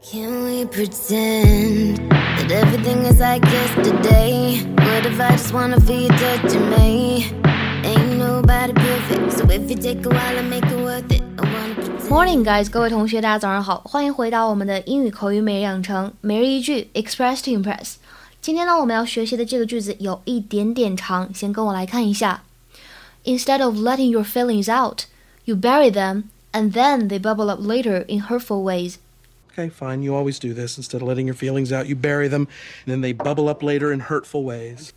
Can we pretend that everything is like yesterday? What if I just wanna feel touching me? Ain't nobody perfect, so if you take a while and make it worth it, I wanna pretend. Morning, guys！各位同学，大家早上好，欢迎回到我们的英语口语每日养成每日一句 Express to Impress。今天呢，我们要学习的这个句子有一点点长，先跟我来看一下。Instead of letting your feelings out, you bury them, and then they bubble up later in hurtful ways. Okay, fine. You always do this. Instead of letting your feelings out, you bury them, and then they bubble up later in hurtful ways.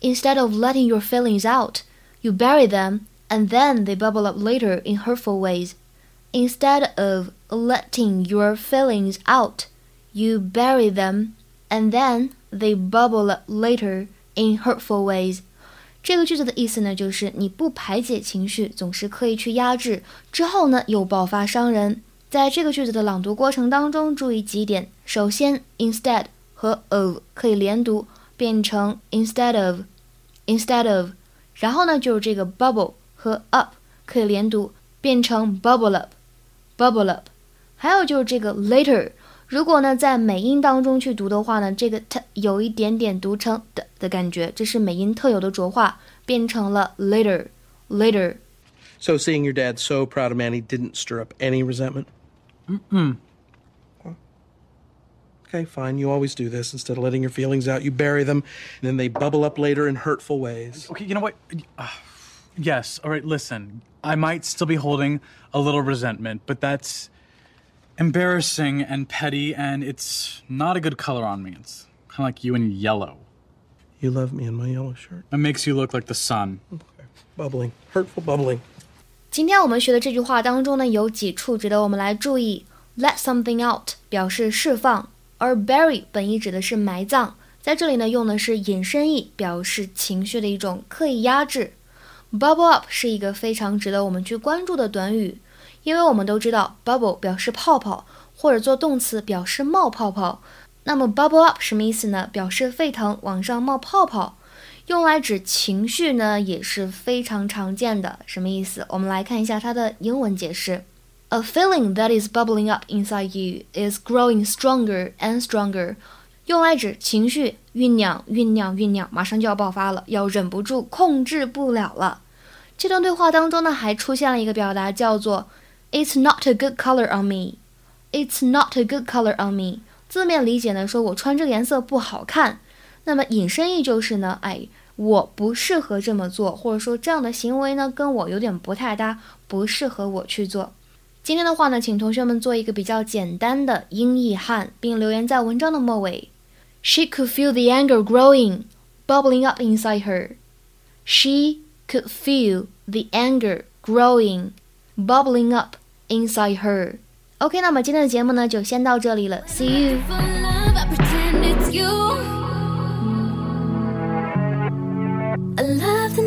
Instead of letting your feelings out, you bury them, and then they bubble up later in hurtful ways. Instead of letting your feelings out, you bury them, and then they bubble up later in hurtful ways. 这个句子的意思呢，就是你不排解情绪，总是刻意去压制，之后呢又爆发伤人。 在这个句子的朗读过程当中，注意几点。首先，instead 和 of 可以连读，变成 instead of，instead of。然后呢，就是这个 bubble 和 up 可以连读，变成 bubble up，bubble up。还有就是这个 later，如果呢在美音当中去读的话呢，这个 t 有一点点读成的的感觉，这是美音特有的浊化，变成了 later，later。So seeing your dad so proud of Manny didn't stir up any resentment? Mm-mm. Okay, fine. You always do this. Instead of letting your feelings out, you bury them, and then they bubble up later in hurtful ways. Okay, you know what? Uh, yes, all right, listen. I might still be holding a little resentment, but that's embarrassing and petty, and it's not a good color on me. It's kind of like you in yellow. You love me in my yellow shirt. It makes you look like the sun. Okay. Bubbling. Hurtful bubbling. 今天我们学的这句话当中呢，有几处值得我们来注意。Let something out 表示释放，而 bury 本意指的是埋葬，在这里呢用的是引申义，表示情绪的一种刻意压制。Bubble up 是一个非常值得我们去关注的短语，因为我们都知道 bubble 表示泡泡，或者做动词表示冒泡泡。那么 bubble up 什么意思呢？表示沸腾，往上冒泡泡。用来指情绪呢，也是非常常见的。什么意思？我们来看一下它的英文解释：A feeling that is bubbling up inside you is growing stronger and stronger。用来指情绪酝酿、酝酿、酝酿，马上就要爆发了，要忍不住、控制不了了。这段对话当中呢，还出现了一个表达，叫做 "It's not a good color on me." It's not a good color on me。字面理解呢，说我穿这个颜色不好看。那么引申义就是呢，哎。我不适合这么做，或者说这样的行为呢，跟我有点不太搭，不适合我去做。今天的话呢，请同学们做一个比较简单的英译汉，并留言在文章的末尾。She could feel the anger growing, bubbling up inside her. She could feel the anger growing, bubbling up inside her. OK，那么今天的节目呢，就先到这里了。See you. I love